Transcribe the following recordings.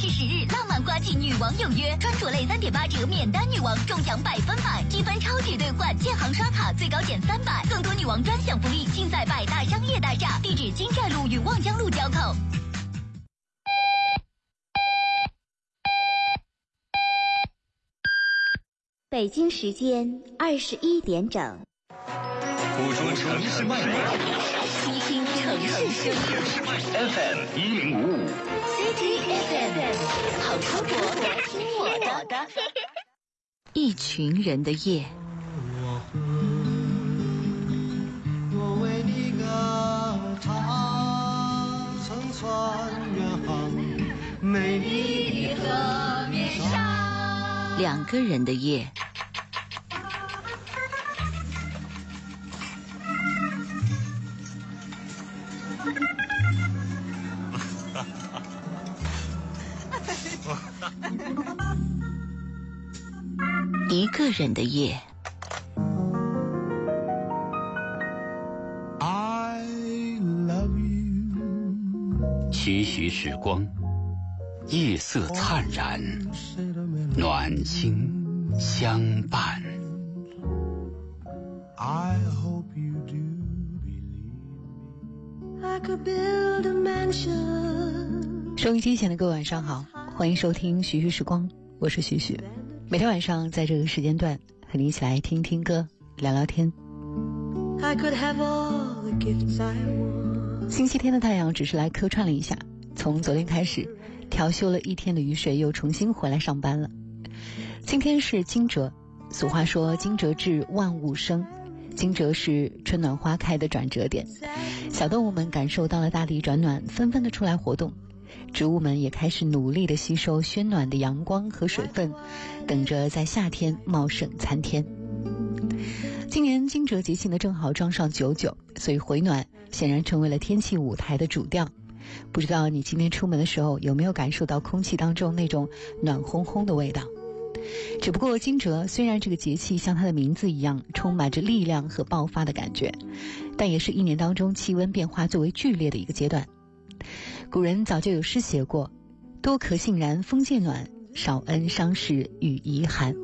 至十日，浪漫刮季，女王有约，穿着类三点八折免单，女王中奖百分百，积分超值兑换，建行刷卡最高减三百，更多女王专享福利尽在百大商业大厦，地址金寨路与望江路交口。北京时间二十一点整。捕捉城市脉搏，倾听城市声音。FM 一零五五，City FM，好生活，听我的。一群人的夜。我为你歌唱，乘船远航，美丽的河面上。两个人的夜。一个人的夜。徐徐时光，夜色灿然，暖心相伴。收音机前的各位晚上好，欢迎收听徐徐时光，我是徐徐。每天晚上在这个时间段和你一起来听听歌、聊聊天。星期天的太阳只是来客串了一下，从昨天开始调休了一天的雨水又重新回来上班了。今天是惊蛰，俗话说惊蛰至万物生，惊蛰是春暖花开的转折点，小动物们感受到了大地转暖，纷纷的出来活动。植物们也开始努力的吸收宣暖的阳光和水分，等着在夏天茂盛参天。今年惊蛰节气呢正好撞上九九，所以回暖显然成为了天气舞台的主调。不知道你今天出门的时候有没有感受到空气当中那种暖烘烘的味道？只不过惊蛰虽然这个节气像它的名字一样充满着力量和爆发的感觉，但也是一年当中气温变化最为剧烈的一个阶段。古人早就有诗写过：“多壳杏然风渐暖，少恩伤事雨宜寒。”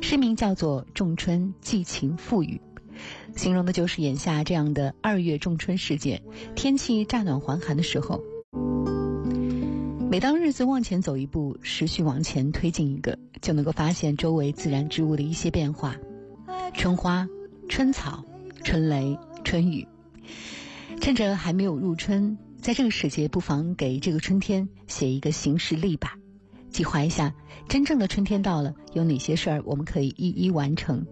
诗名叫做《仲春寄情赋予》，形容的就是眼下这样的二月仲春时节，天气乍暖还寒的时候。每当日子往前走一步，时序往前推进一个，就能够发现周围自然之物的一些变化：春花、春草、春雷、春雨。趁着还没有入春。在这个时节，不妨给这个春天写一个行事历吧，计划一下真正的春天到了有哪些事儿我们可以一一完成。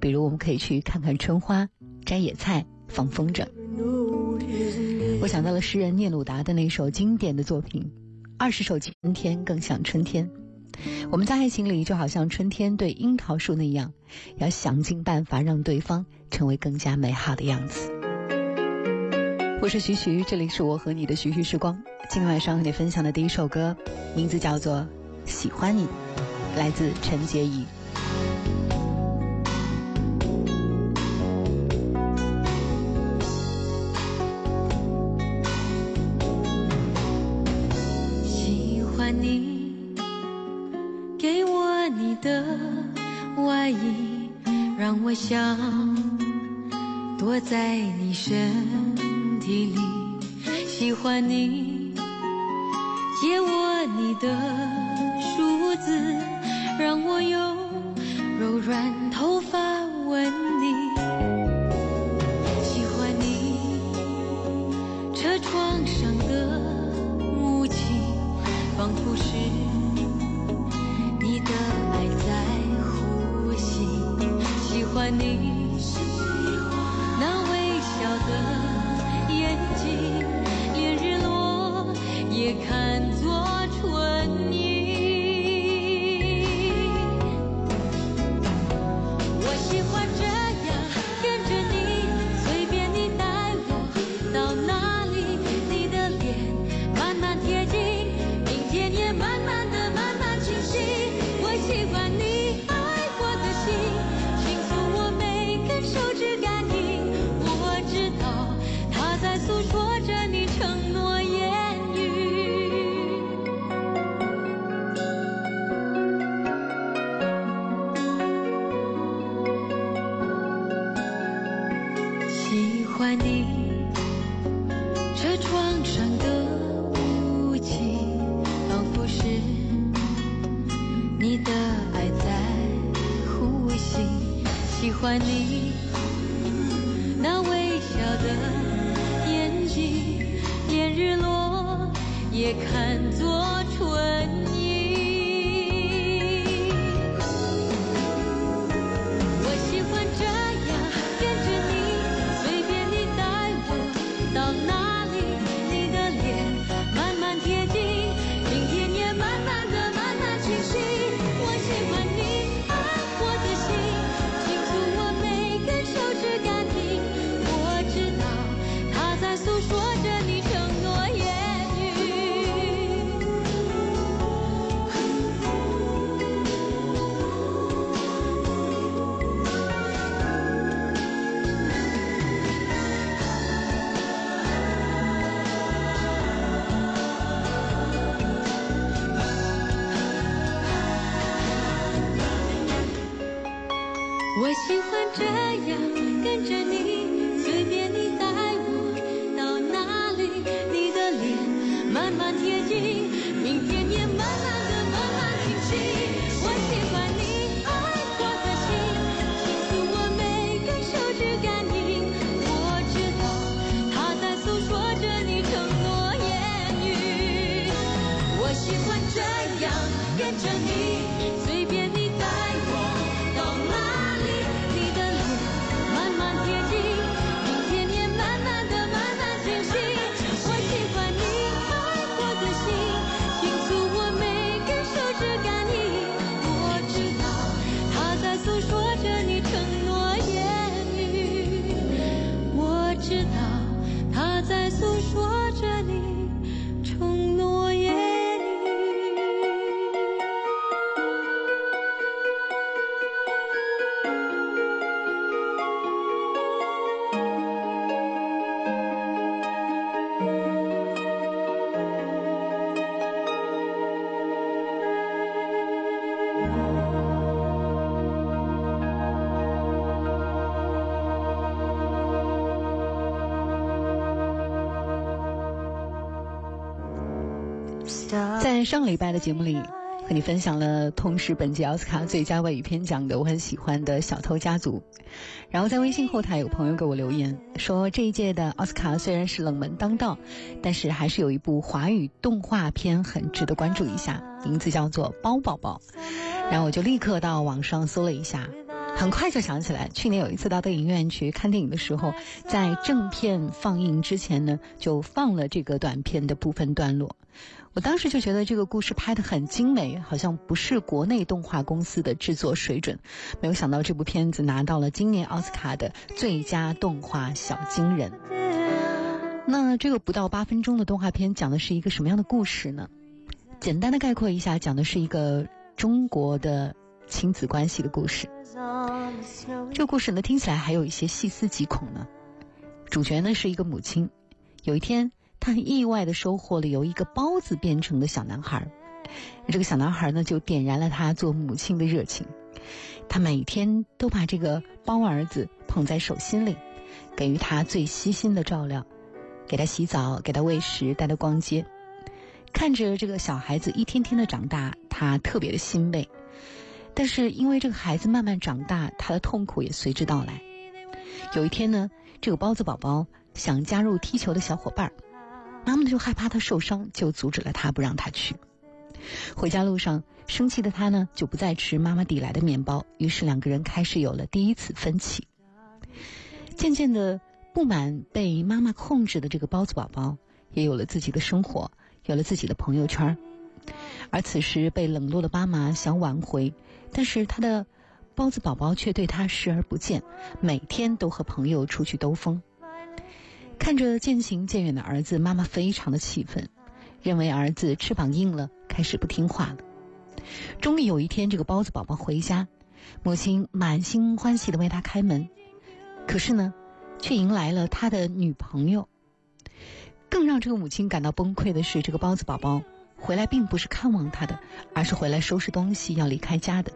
比如，我们可以去看看春花、摘野菜、放风筝。我想到了诗人聂鲁达的那首经典的作品《二十首晴天更像春天》。我们在爱情里就好像春天对樱桃树那样，要想尽办法让对方成为更加美好的样子。我是徐徐，这里是我和你的徐徐时光。今天晚上和你分享的第一首歌，名字叫做《喜欢你》，来自陈洁仪。喜欢你，给我你的外衣，让我想躲在你身。欢你，喜欢你。那微笑的眼睛，连日落也看作上礼拜的节目里，和你分享了同时本届奥斯卡最佳外语片奖的我很喜欢的《小偷家族》。然后在微信后台有朋友给我留言说，这一届的奥斯卡虽然是冷门当道，但是还是有一部华语动画片很值得关注一下，名字叫做《包宝宝》。然后我就立刻到网上搜了一下。很快就想起来，去年有一次到电影院去看电影的时候，在正片放映之前呢，就放了这个短片的部分段落。我当时就觉得这个故事拍得很精美，好像不是国内动画公司的制作水准。没有想到这部片子拿到了今年奥斯卡的最佳动画小金人。那这个不到八分钟的动画片讲的是一个什么样的故事呢？简单的概括一下，讲的是一个中国的亲子关系的故事。这个故事呢，听起来还有一些细思极恐呢。主角呢是一个母亲，有一天他意外的收获了由一个包子变成的小男孩，这个小男孩呢就点燃了他做母亲的热情。他每天都把这个包儿子捧在手心里，给予他最悉心的照料，给他洗澡，给他喂食，带他逛街。看着这个小孩子一天天的长大，他特别的欣慰。但是因为这个孩子慢慢长大，他的痛苦也随之到来。有一天呢，这个包子宝宝想加入踢球的小伙伴儿，妈妈就害怕他受伤，就阻止了他，不让他去。回家路上，生气的他呢就不再吃妈妈递来的面包，于是两个人开始有了第一次分歧。渐渐的，不满被妈妈控制的这个包子宝宝，也有了自己的生活，有了自己的朋友圈。而此时被冷落的妈妈想挽回，但是他的包子宝宝却对他视而不见，每天都和朋友出去兜风。看着渐行渐远的儿子，妈妈非常的气愤，认为儿子翅膀硬了，开始不听话了。终于有一天，这个包子宝宝回家，母亲满心欢喜的为他开门，可是呢，却迎来了他的女朋友。更让这个母亲感到崩溃的是，这个包子宝宝回来并不是看望他的，而是回来收拾东西要离开家的。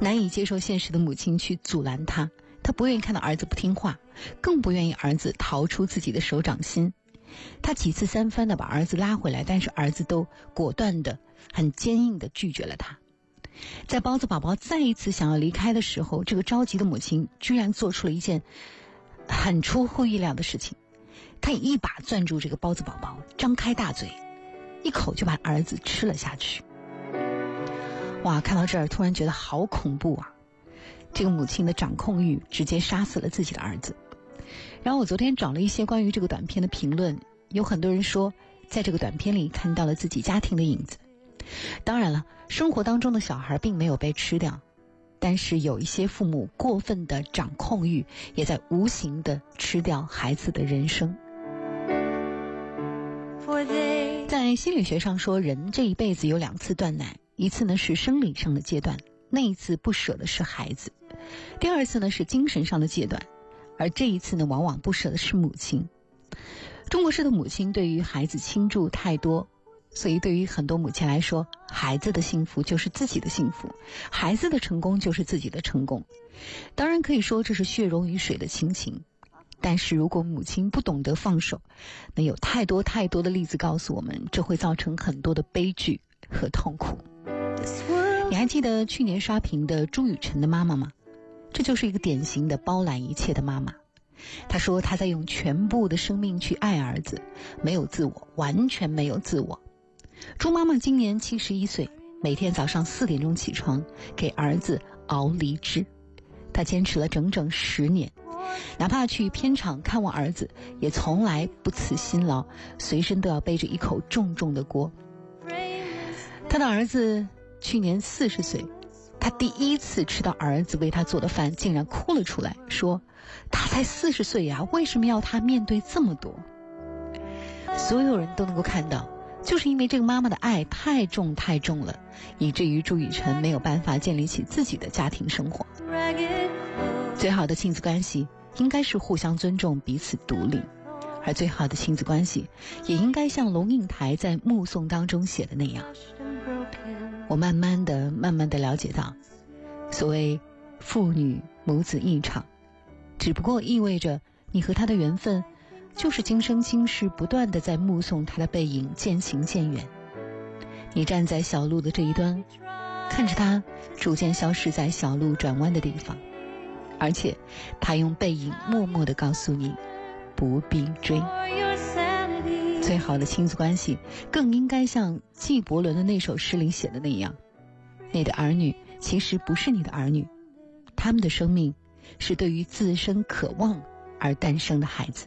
难以接受现实的母亲去阻拦他，他不愿意看到儿子不听话，更不愿意儿子逃出自己的手掌心。他几次三番的把儿子拉回来，但是儿子都果断的、很坚硬的拒绝了他。在包子宝宝再一次想要离开的时候，这个着急的母亲居然做出了一件很出乎意料的事情。她一把攥住这个包子宝宝，张开大嘴，一口就把儿子吃了下去。哇，看到这儿突然觉得好恐怖啊！这个母亲的掌控欲直接杀死了自己的儿子。然后我昨天找了一些关于这个短片的评论，有很多人说，在这个短片里看到了自己家庭的影子。当然了，生活当中的小孩并没有被吃掉，但是有一些父母过分的掌控欲，也在无形的吃掉孩子的人生。在心理学上说，人这一辈子有两次断奶，一次呢是生理上的阶段，那一次不舍的是孩子；第二次呢是精神上的戒断，而这一次呢往往不舍的是母亲。中国式的母亲对于孩子倾注太多。所以，对于很多母亲来说，孩子的幸福就是自己的幸福，孩子的成功就是自己的成功。当然，可以说这是血溶于水的亲情。但是如果母亲不懂得放手，那有太多太多的例子告诉我们，这会造成很多的悲剧和痛苦。你还记得去年刷屏的朱雨辰的妈妈吗？这就是一个典型的包揽一切的妈妈。她说她在用全部的生命去爱儿子，没有自我，完全没有自我。朱妈妈今年七十一岁，每天早上四点钟起床给儿子熬梨汁，她坚持了整整十年，哪怕去片场看望儿子，也从来不辞辛劳，随身都要背着一口重重的锅。他的儿子去年四十岁，他第一次吃到儿子为他做的饭，竟然哭了出来，说：“他才四十岁呀，为什么要他面对这么多？”所有人都能够看到。就是因为这个妈妈的爱太重太重了，以至于朱雨辰没有办法建立起自己的家庭生活。最好的亲子关系应该是互相尊重、彼此独立，而最好的亲子关系也应该像龙应台在《目送》当中写的那样。我慢慢的、慢慢的了解到，所谓父女母子一场，只不过意味着你和他的缘分。就是今生今世不断的在目送他的背影渐行渐远。你站在小路的这一端，看着他逐渐消失在小路转弯的地方，而且他用背影默默的告诉你，不必追。最好的亲子关系，更应该像纪伯伦的那首诗里写的那样：你的儿女其实不是你的儿女，他们的生命是对于自身渴望而诞生的孩子。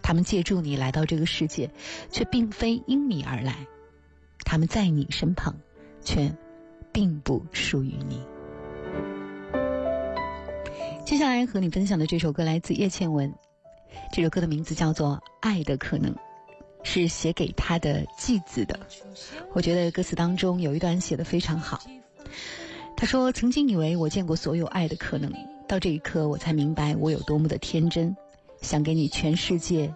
他们借助你来到这个世界，却并非因你而来；他们在你身旁，却并不属于你。接下来和你分享的这首歌来自叶倩文，这首歌的名字叫做《爱的可能》，是写给他的继子的。我觉得歌词当中有一段写的非常好。他说：“曾经以为我见过所有爱的可能，到这一刻我才明白我有多么的天真，想给你全世界。”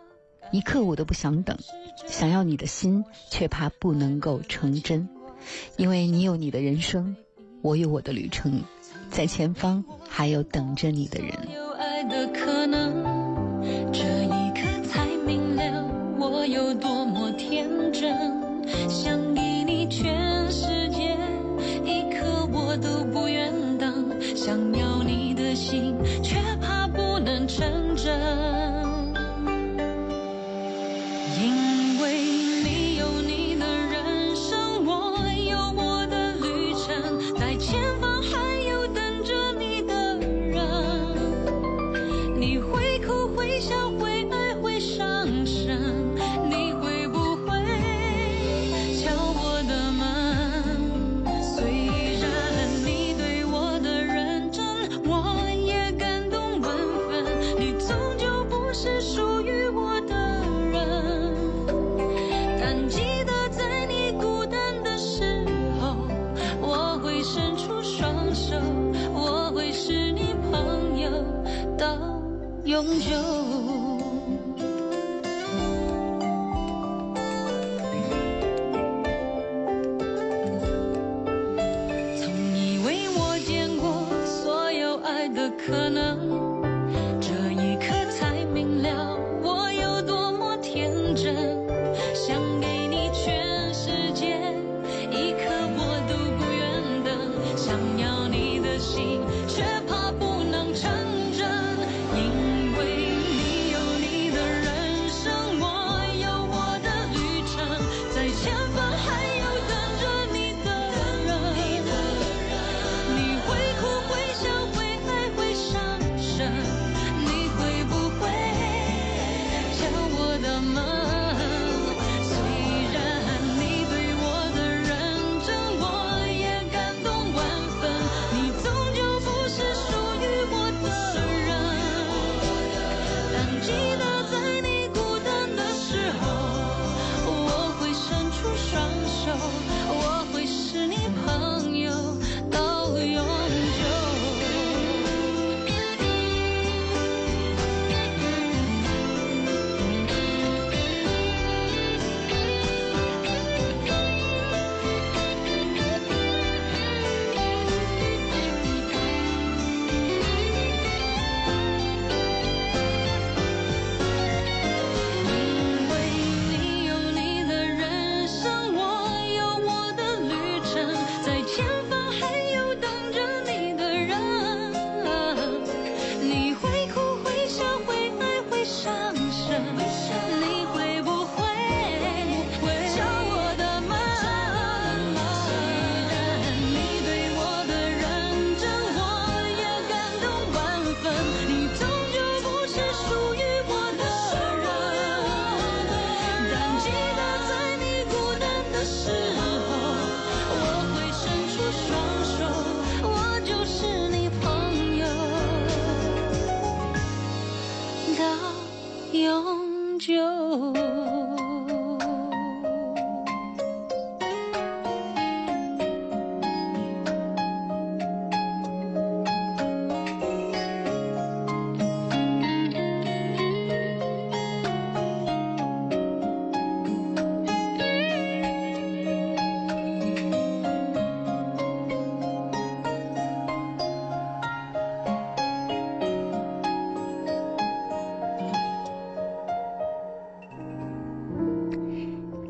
一刻我都不想等，想要你的心，却怕不能够成真，因为你有你的人生，我有我的旅程，在前方还有等着你的人。有爱的可能，这一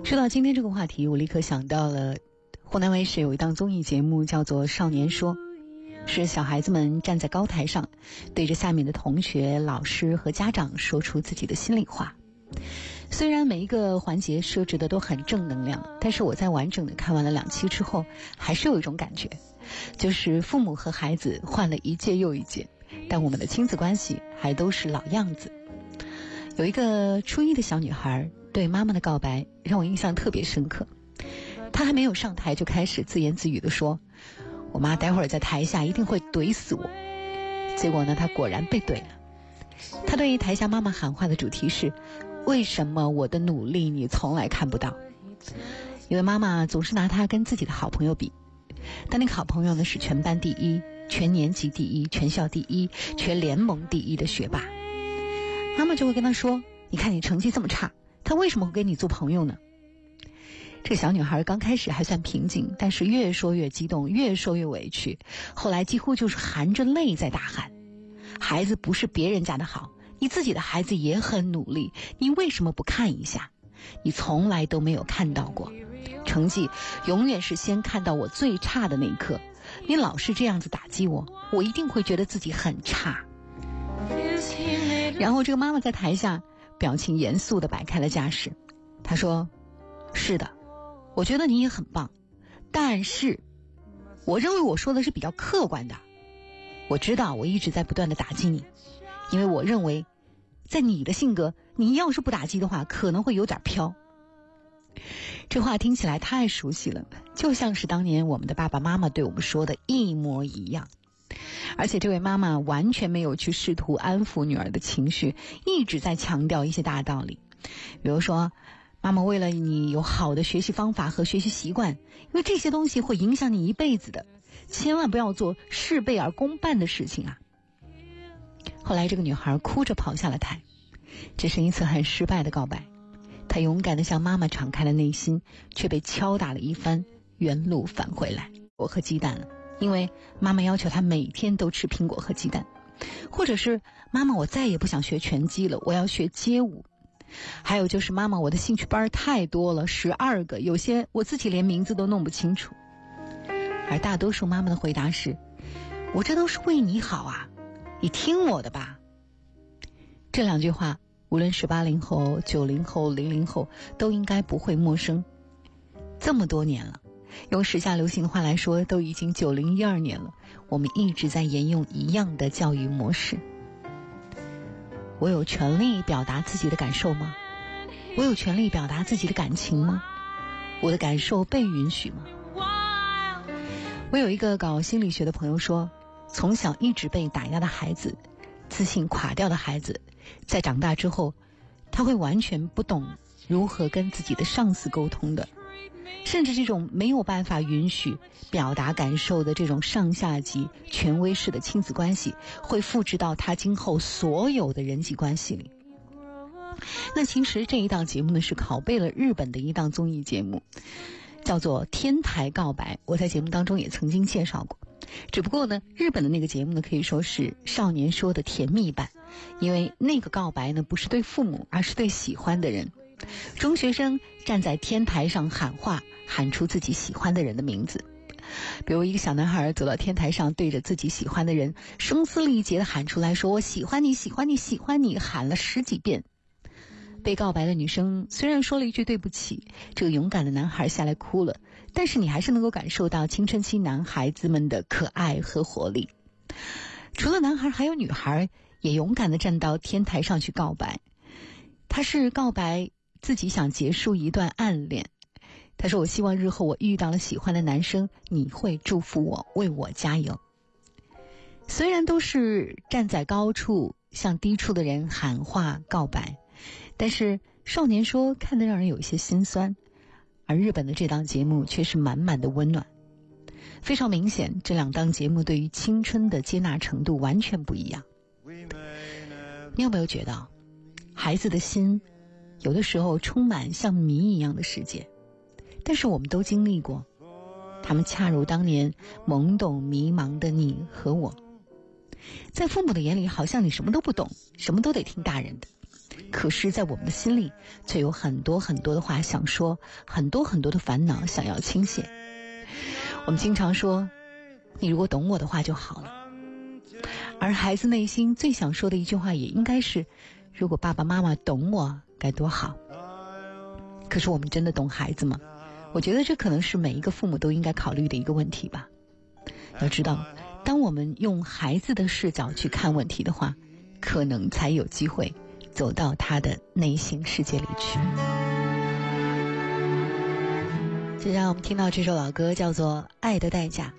说到今天这个话题，我立刻想到了湖南卫视有一档综艺节目，叫做《少年说》，是小孩子们站在高台上，对着下面的同学、老师和家长说出自己的心里话。虽然每一个环节设置的都很正能量，但是我在完整的看完了两期之后，还是有一种感觉，就是父母和孩子换了一届又一届，但我们的亲子关系还都是老样子。有一个初一的小女孩。对妈妈的告白让我印象特别深刻。她还没有上台就开始自言自语的说：“我妈待会儿在台下一定会怼死我。”结果呢，她果然被怼了。她对于台下妈妈喊话的主题是：“为什么我的努力你从来看不到？”因为妈妈总是拿她跟自己的好朋友比，但那个好朋友呢是全班第一、全年级第一、全校第一、全联盟第一的学霸。妈妈就会跟她说：“你看你成绩这么差。”他为什么会跟你做朋友呢？这小女孩刚开始还算平静，但是越说越激动，越说越委屈，后来几乎就是含着泪在大喊：“孩子不是别人家的好，你自己的孩子也很努力，你为什么不看一下？你从来都没有看到过，成绩永远是先看到我最差的那一刻。你老是这样子打击我，我一定会觉得自己很差。”然后这个妈妈在台下。表情严肃的摆开了架势，他说：“是的，我觉得你也很棒，但是，我认为我说的是比较客观的。我知道我一直在不断的打击你，因为我认为，在你的性格，你要是不打击的话，可能会有点飘。”这话听起来太熟悉了，就像是当年我们的爸爸妈妈对我们说的一模一样。而且这位妈妈完全没有去试图安抚女儿的情绪，一直在强调一些大道理，比如说，妈妈为了你有好的学习方法和学习习惯，因为这些东西会影响你一辈子的，千万不要做事倍而功半的事情啊。后来这个女孩哭着跑下了台，这是一次很失败的告白，她勇敢的向妈妈敞开了内心，却被敲打了一番，原路返回来，我和鸡蛋了。因为妈妈要求他每天都吃苹果和鸡蛋，或者是妈妈我再也不想学拳击了，我要学街舞。还有就是妈妈我的兴趣班太多了，十二个，有些我自己连名字都弄不清楚。而大多数妈妈的回答是：我这都是为你好啊，你听我的吧。这两句话，无论是八零后、九零后、零零后，都应该不会陌生。这么多年了。用时下流行的话来说，都已经九零一二年了，我们一直在沿用一样的教育模式。我有权利表达自己的感受吗？我有权利表达自己的感情吗？我的感受被允许吗？我有一个搞心理学的朋友说，从小一直被打压的孩子，自信垮掉的孩子，在长大之后，他会完全不懂如何跟自己的上司沟通的。甚至这种没有办法允许表达感受的这种上下级权威式的亲子关系，会复制到他今后所有的人际关系里。那其实这一档节目呢，是拷贝了日本的一档综艺节目，叫做《天台告白》。我在节目当中也曾经介绍过。只不过呢，日本的那个节目呢，可以说是少年说的甜蜜版，因为那个告白呢，不是对父母，而是对喜欢的人。中学生站在天台上喊话，喊出自己喜欢的人的名字。比如一个小男孩走到天台上，对着自己喜欢的人声嘶力竭地喊出来说：“我喜欢你，喜欢你，喜欢你！”喊了十几遍。被告白的女生虽然说了一句对不起，这个勇敢的男孩下来哭了，但是你还是能够感受到青春期男孩子们的可爱和活力。除了男孩，还有女孩也勇敢地站到天台上去告白。他是告白自己想结束一段暗恋。他说：“我希望日后我遇到了喜欢的男生，你会祝福我，为我加油。”虽然都是站在高处向低处的人喊话告白。但是少年说看得让人有一些心酸，而日本的这档节目却是满满的温暖。非常明显，这两档节目对于青春的接纳程度完全不一样。你有没有觉得，孩子的心有的时候充满像谜一样的世界？但是我们都经历过，他们恰如当年懵懂迷茫的你和我。在父母的眼里，好像你什么都不懂，什么都得听大人的。可是，在我们的心里，却有很多很多的话想说，很多很多的烦恼想要倾泻。我们经常说：“你如果懂我的话就好了。”而孩子内心最想说的一句话，也应该是：“如果爸爸妈妈懂我，该多好。”可是，我们真的懂孩子吗？我觉得这可能是每一个父母都应该考虑的一个问题吧。要知道，当我们用孩子的视角去看问题的话，可能才有机会。走到他的内心世界里去。接下来我们听到这首老歌，叫做《爱的代价》，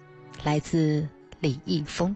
来自李易峰。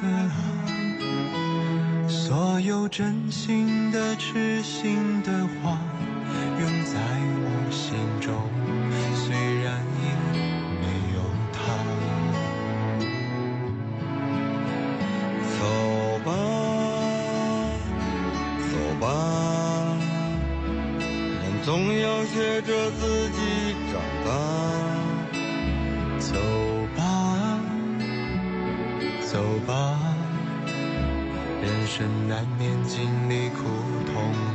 的啊！所有真心的、痴心的话，永在我心中。虽然已没有他，走吧，走吧，人。总要学着自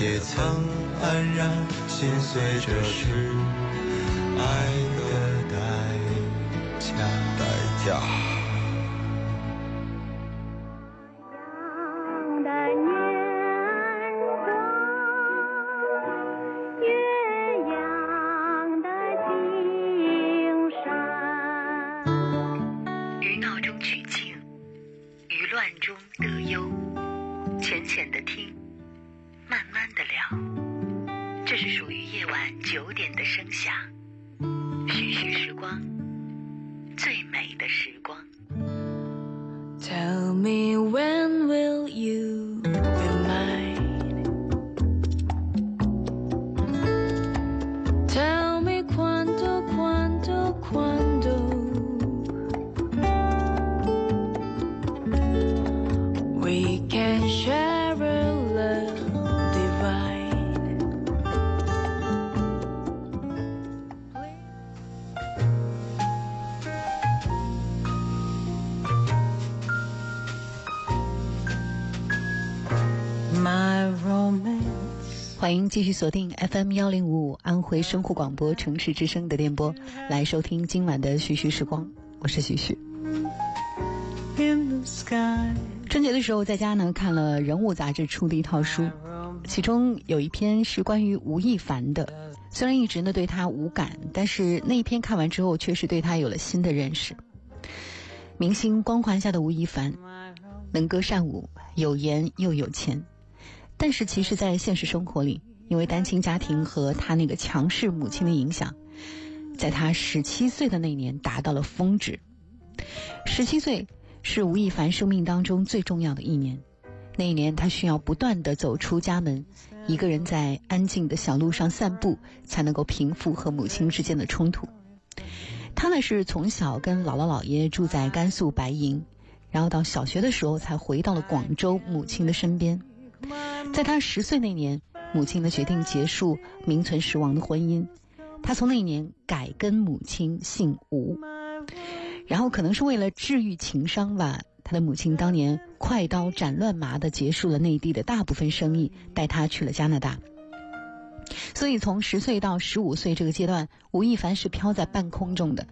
也曾黯然心碎，这是爱的代价。代价。续锁定 FM 幺零五五安徽生活广播城市之声的电波，来收听今晚的徐徐时光。我是徐徐。春节的时候在家呢看了《人物》杂志出的一套书，其中有一篇是关于吴亦凡的。虽然一直呢对他无感，但是那一篇看完之后，确实对他有了新的认识。明星光环下的吴亦凡，能歌善舞，有颜又有钱。但是其实，在现实生活里，因为单亲家庭和他那个强势母亲的影响，在他十七岁的那年达到了峰值。十七岁是吴亦凡生命当中最重要的一年，那一年他需要不断的走出家门，一个人在安静的小路上散步，才能够平复和母亲之间的冲突。他呢是从小跟姥姥姥爷住在甘肃白银，然后到小学的时候才回到了广州母亲的身边。在他十岁那年，母亲呢决定结束名存实亡的婚姻，他从那一年改跟母亲姓吴，然后可能是为了治愈情伤吧，他的母亲当年快刀斩乱麻的结束了内地的大部分生意，带他去了加拿大。所以从十岁到十五岁这个阶段，吴亦凡是飘在半空中的。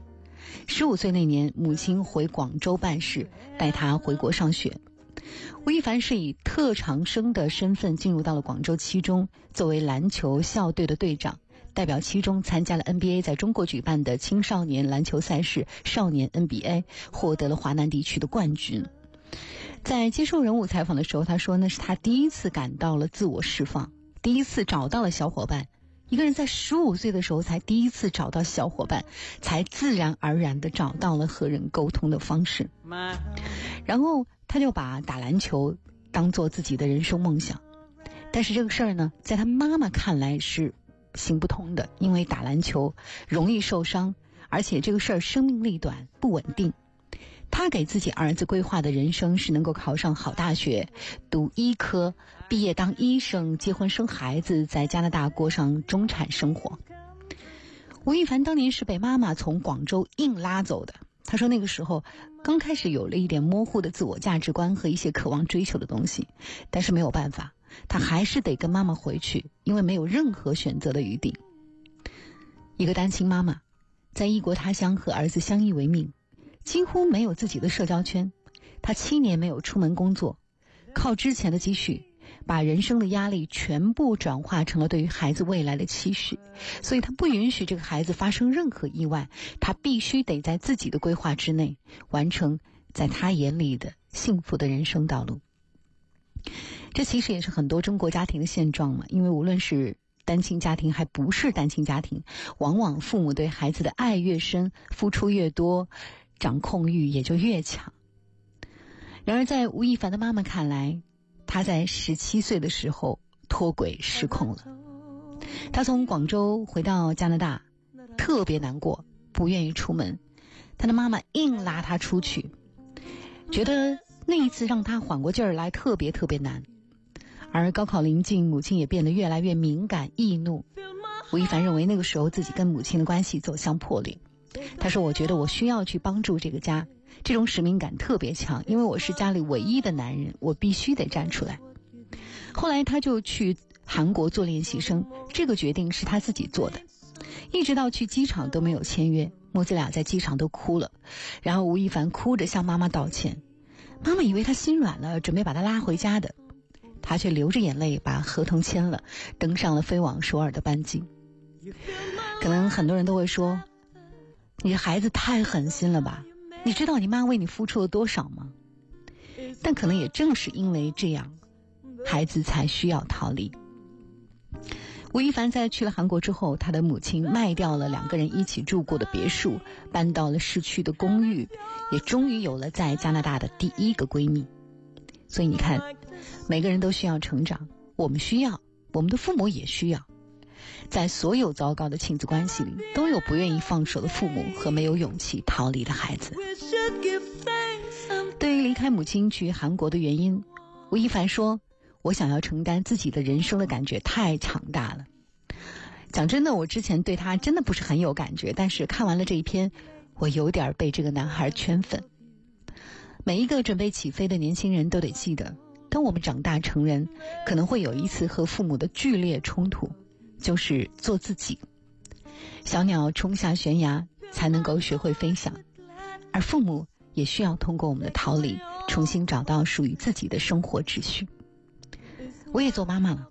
十五岁那年，母亲回广州办事，带他回国上学。吴亦凡是以特长生的身份进入到了广州七中，作为篮球校队的队长，代表七中参加了 NBA 在中国举办的青少年篮球赛事少年 NBA，获得了华南地区的冠军。在接受人物采访的时候，他说那是他第一次感到了自我释放，第一次找到了小伙伴。一个人在十五岁的时候才第一次找到小伙伴，才自然而然的找到了和人沟通的方式，妈然后。他就把打篮球当做自己的人生梦想，但是这个事儿呢，在他妈妈看来是行不通的，因为打篮球容易受伤，而且这个事儿生命力短不稳定。他给自己儿子规划的人生是能够考上好大学，读医科，毕业当医生，结婚生孩子，在加拿大过上中产生活。吴亦凡当年是被妈妈从广州硬拉走的。他说：“那个时候，刚开始有了一点模糊的自我价值观和一些渴望追求的东西，但是没有办法，他还是得跟妈妈回去，因为没有任何选择的余地。一个单亲妈妈，在异国他乡和儿子相依为命，几乎没有自己的社交圈。她七年没有出门工作，靠之前的积蓄。”把人生的压力全部转化成了对于孩子未来的期许，所以他不允许这个孩子发生任何意外，他必须得在自己的规划之内完成在他眼里的幸福的人生道路。这其实也是很多中国家庭的现状嘛，因为无论是单亲家庭还不是单亲家庭，往往父母对孩子的爱越深，付出越多，掌控欲也就越强。然而在吴亦凡的妈妈看来，他在十七岁的时候脱轨失控了，他从广州回到加拿大，特别难过，不愿意出门。他的妈妈硬拉他出去，觉得那一次让他缓过劲儿来特别特别难。而高考临近，母亲也变得越来越敏感易怒。吴亦凡认为那个时候自己跟母亲的关系走向破裂。他说：“我觉得我需要去帮助这个家，这种使命感特别强，因为我是家里唯一的男人，我必须得站出来。”后来他就去韩国做练习生，这个决定是他自己做的。一直到去机场都没有签约，母子俩在机场都哭了，然后吴亦凡哭着向妈妈道歉。妈妈以为他心软了，准备把他拉回家的，他却流着眼泪把合同签了，登上了飞往首尔的班机。可能很多人都会说：“你这孩子太狠心了吧？你知道你妈为你付出了多少吗？”但可能也正是因为这样，孩子才需要逃离。吴亦凡在去了韩国之后，他的母亲卖掉了两个人一起住过的别墅，搬到了市区的公寓，也终于有了在加拿大的第一个闺蜜。所以你看，每个人都需要成长，我们需要，我们的父母也需要。在所有糟糕的亲子关系里，都有不愿意放手的父母和没有勇气逃离的孩子。对于离开母亲去韩国的原因，吴亦凡说。我想要承担自己的人生的感觉太强大了。讲真的，我之前对他真的不是很有感觉，但是看完了这一篇，我有点被这个男孩圈粉。每一个准备起飞的年轻人都得记得，当我们长大成人，可能会有一次和父母的剧烈冲突，就是做自己。小鸟冲下悬崖才能够学会飞翔，而父母也需要通过我们的逃离，重新找到属于自己的生活秩序。我也做妈妈了，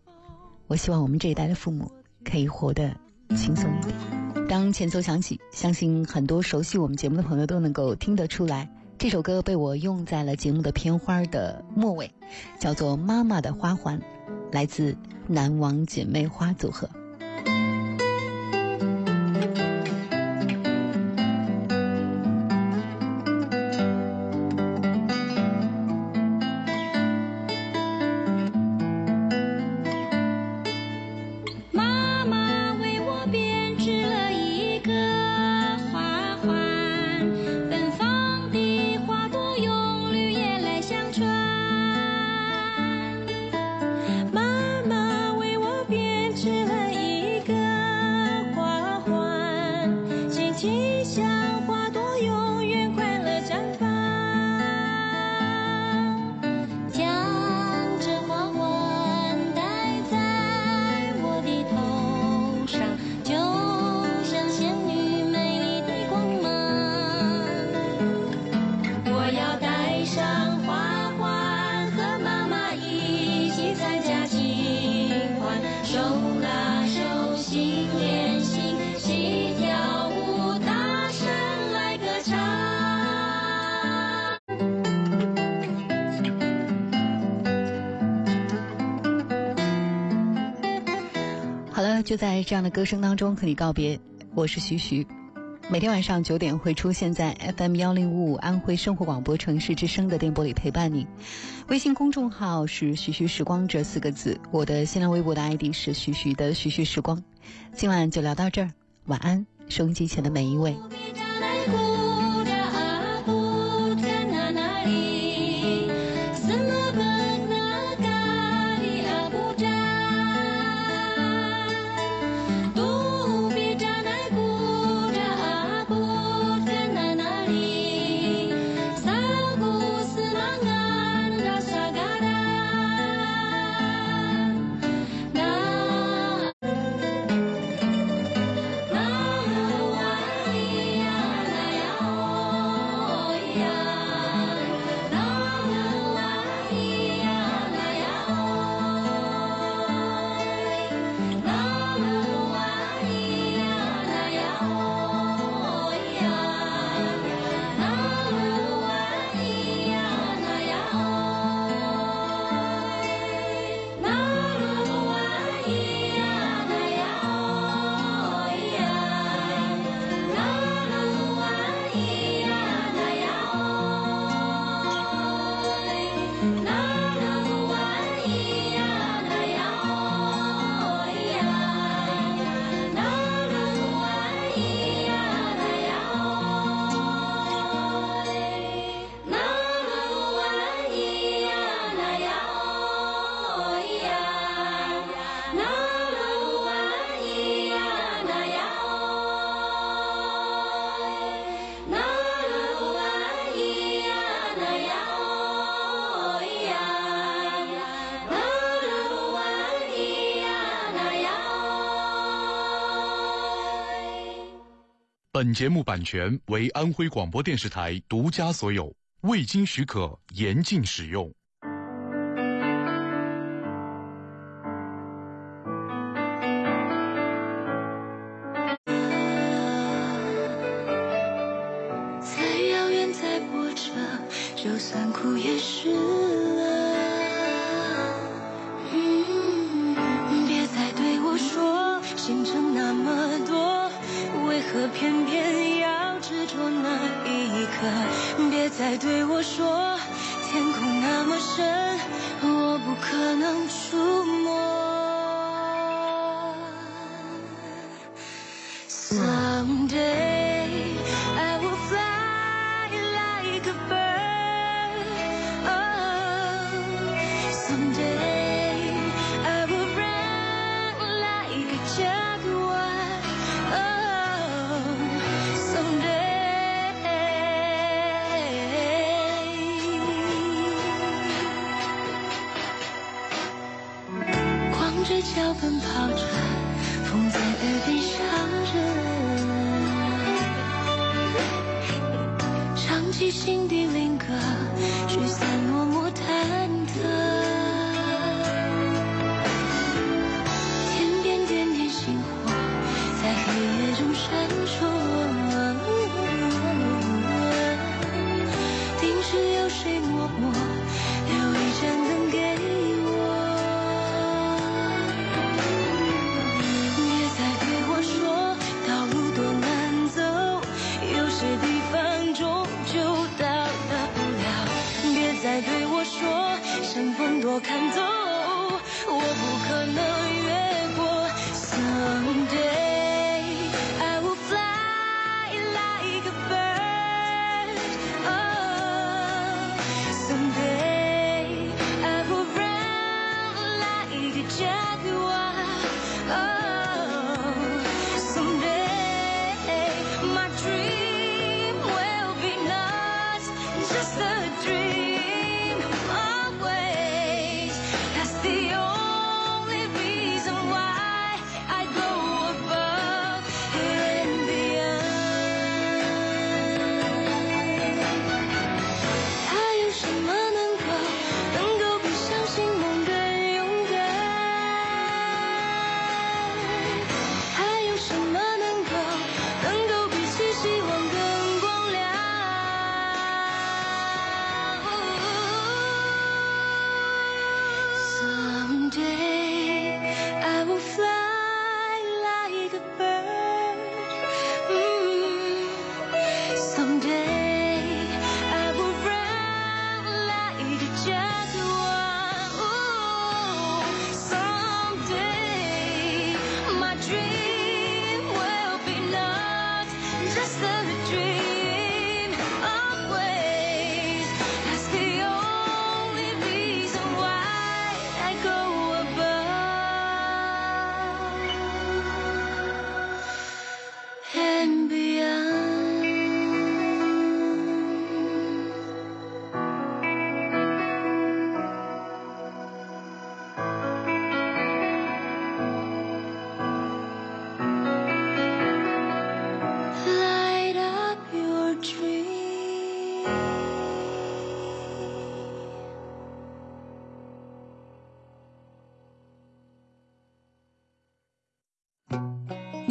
我希望我们这一代的父母可以活得轻松一点。当前奏响起，相信很多熟悉我们节目的朋友都能够听得出来，这首歌被我用在了节目的片花的末尾，叫做《妈妈的花环》，来自南王姐妹花组合。就在这样的歌声当中和你告别，我是徐徐。每天晚上九点会出现在 FM 幺零五五安徽生活广播城市之声的电波里陪伴你。微信公众号是“徐徐时光”这四个字，我的新浪微博的 ID 是“徐徐的徐徐时光”。今晚就聊到这儿，晚安，收音机前的每一位。本节目版权为安徽广播电视台独家所有未经许可严禁使用。对我说天空那么深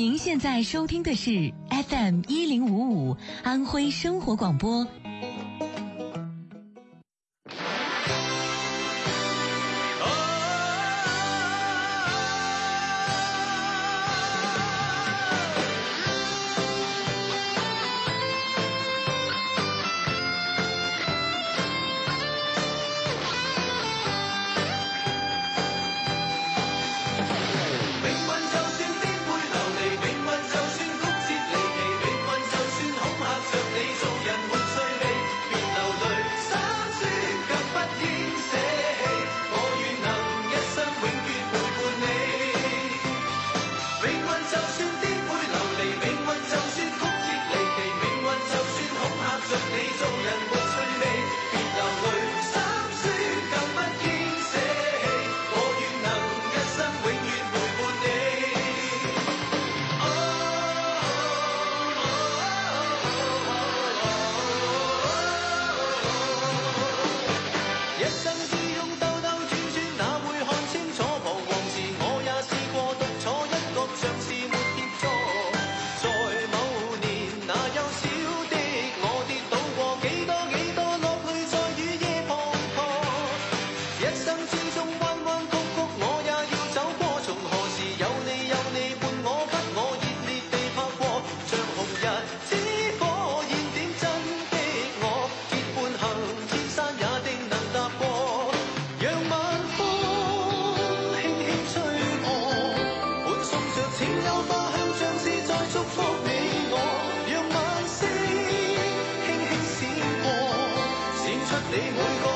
您现在收听的是 fm 一零五五安徽生活广播每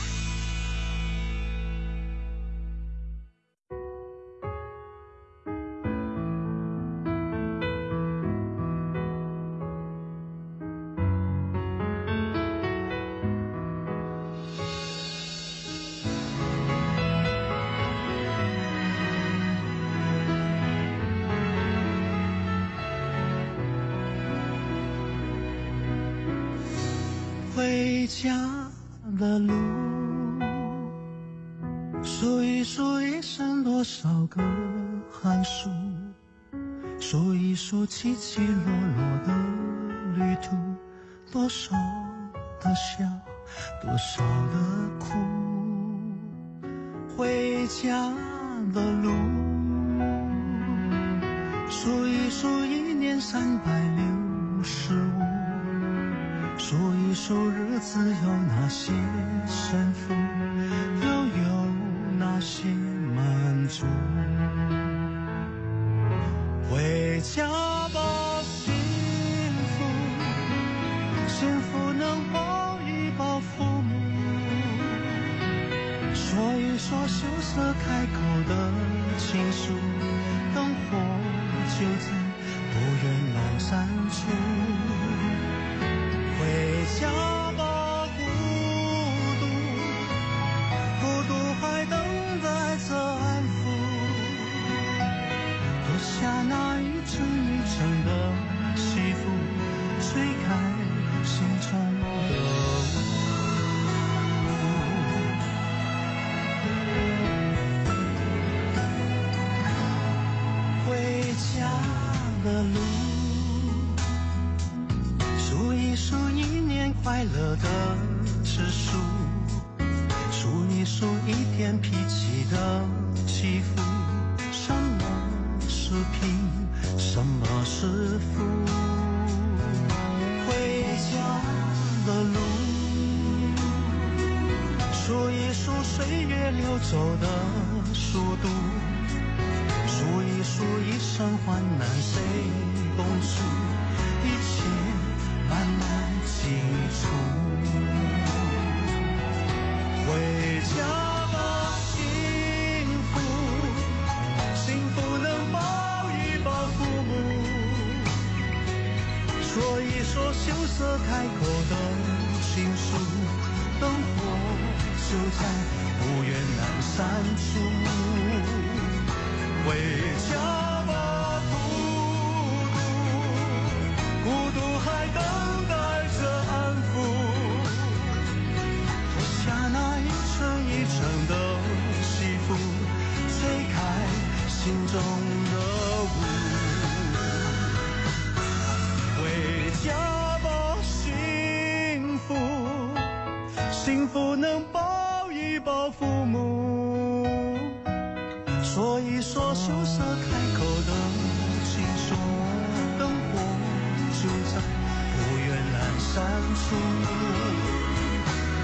删除。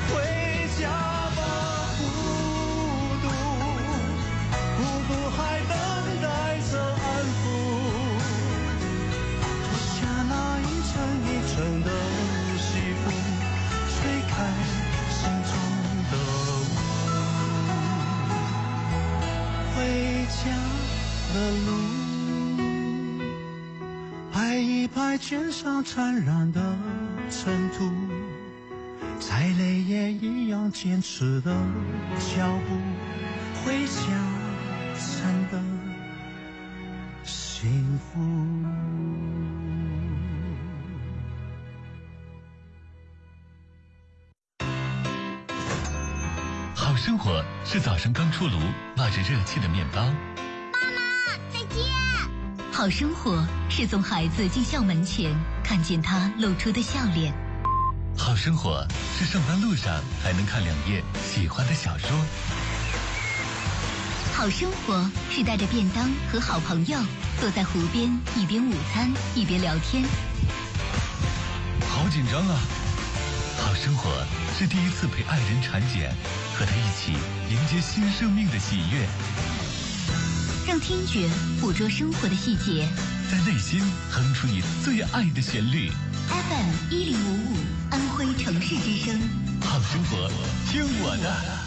回家吧，孤独，孤独还等待着安抚。脱下那一层一层的西服，吹开心中的雾。回家的路，拍一拍肩上缠染的尘土，再累也一样坚持的脚步，回家真的幸福。好生活是早上刚出炉，冒着热气的面包。妈妈再见。好生活是送孩子进校门前，看见他露出的笑脸。好生活是上班路上还能看两页喜欢的小说。好生活是带着便当和好朋友坐在湖边，一边午餐一边聊天。好紧张啊！好生活是第一次陪爱人产检，和他一起迎接新生命的喜悦。让听觉捕捉生活的细节，在内心哼出你最爱的旋律。FM 一零五五安徽城市之声，好生活，听我的。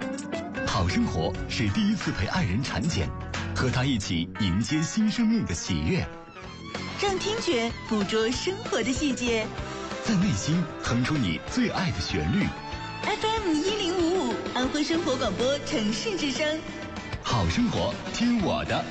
好生活是第一次陪爱人产检，和他一起迎接新生命的喜悦。让听觉捕捉生活的细节，在内心哼出你最爱的旋律。FM 一零五五安徽生活广播城市之声，好生活听我的。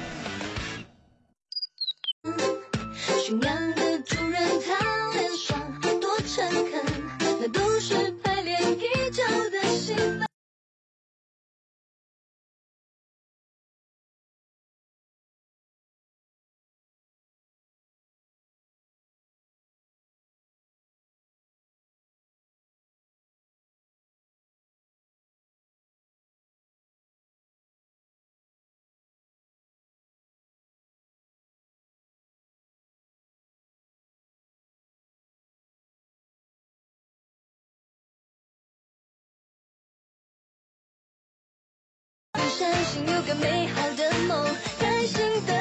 相信有个美好的梦，开心的